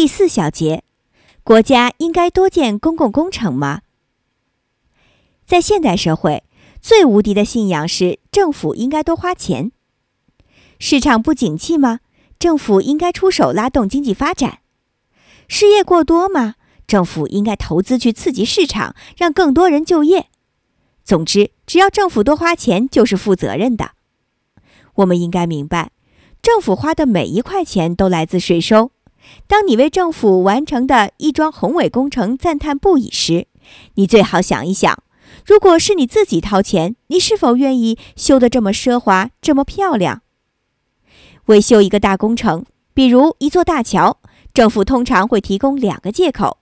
第四小节，国家应该多建公共工程吗？在现代社会，最无敌的信仰是政府应该多花钱。市场不景气吗？政府应该出手拉动经济发展。失业过多吗？政府应该投资去刺激市场，让更多人就业。总之，只要政府多花钱，就是负责任的。我们应该明白，政府花的每一块钱都来自税收。当你为政府完成的一桩宏伟工程赞叹不已时，你最好想一想：如果是你自己掏钱，你是否愿意修得这么奢华、这么漂亮？为修一个大工程，比如一座大桥，政府通常会提供两个借口：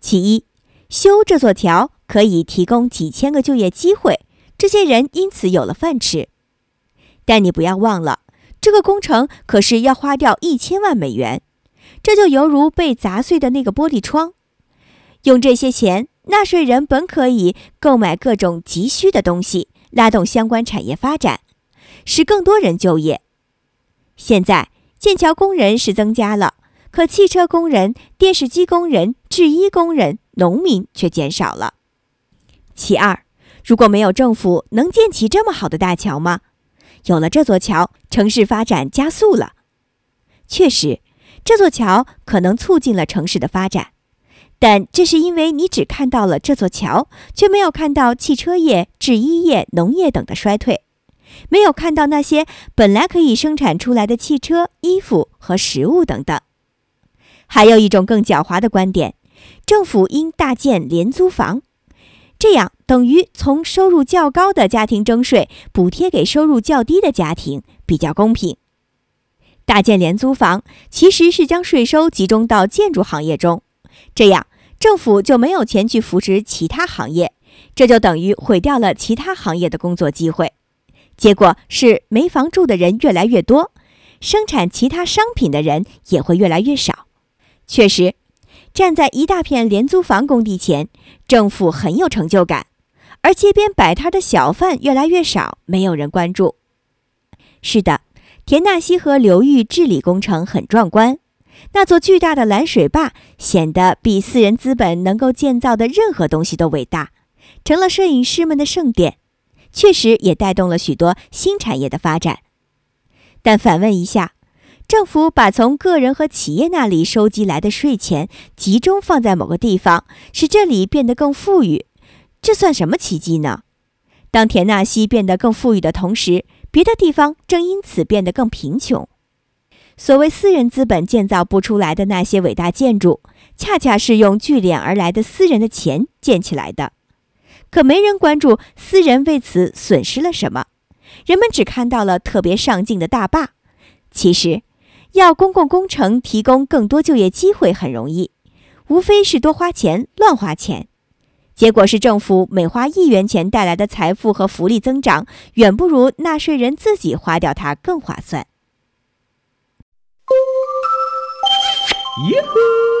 其一，修这座桥可以提供几千个就业机会，这些人因此有了饭吃。但你不要忘了，这个工程可是要花掉一千万美元。这就犹如被砸碎的那个玻璃窗。用这些钱，纳税人本可以购买各种急需的东西，拉动相关产业发展，使更多人就业。现在建桥工人是增加了，可汽车工人、电视机工人、制衣工人、农民却减少了。其二，如果没有政府，能建起这么好的大桥吗？有了这座桥，城市发展加速了。确实。这座桥可能促进了城市的发展，但这是因为你只看到了这座桥，却没有看到汽车业、制衣业、农业等的衰退，没有看到那些本来可以生产出来的汽车、衣服和食物等等。还有一种更狡猾的观点：政府应大建廉租房，这样等于从收入较高的家庭征税，补贴给收入较低的家庭，比较公平。大建廉租房其实是将税收集中到建筑行业中，这样政府就没有钱去扶持其他行业，这就等于毁掉了其他行业的工作机会。结果是没房住的人越来越多，生产其他商品的人也会越来越少。确实，站在一大片廉租房工地前，政府很有成就感，而街边摆摊的小贩越来越少，没有人关注。是的。田纳西河流域治理工程很壮观，那座巨大的拦水坝显得比私人资本能够建造的任何东西都伟大，成了摄影师们的圣殿，确实也带动了许多新产业的发展。但反问一下，政府把从个人和企业那里收集来的税钱集中放在某个地方，使这里变得更富裕，这算什么奇迹呢？当田纳西变得更富裕的同时，别的地方正因此变得更贫穷。所谓私人资本建造不出来的那些伟大建筑，恰恰是用聚敛而来的私人的钱建起来的。可没人关注私人为此损失了什么，人们只看到了特别上进的大坝。其实，要公共工程提供更多就业机会很容易，无非是多花钱、乱花钱。结果是，政府每花一元钱带来的财富和福利增长，远不如纳税人自己花掉它更划算。哟呼！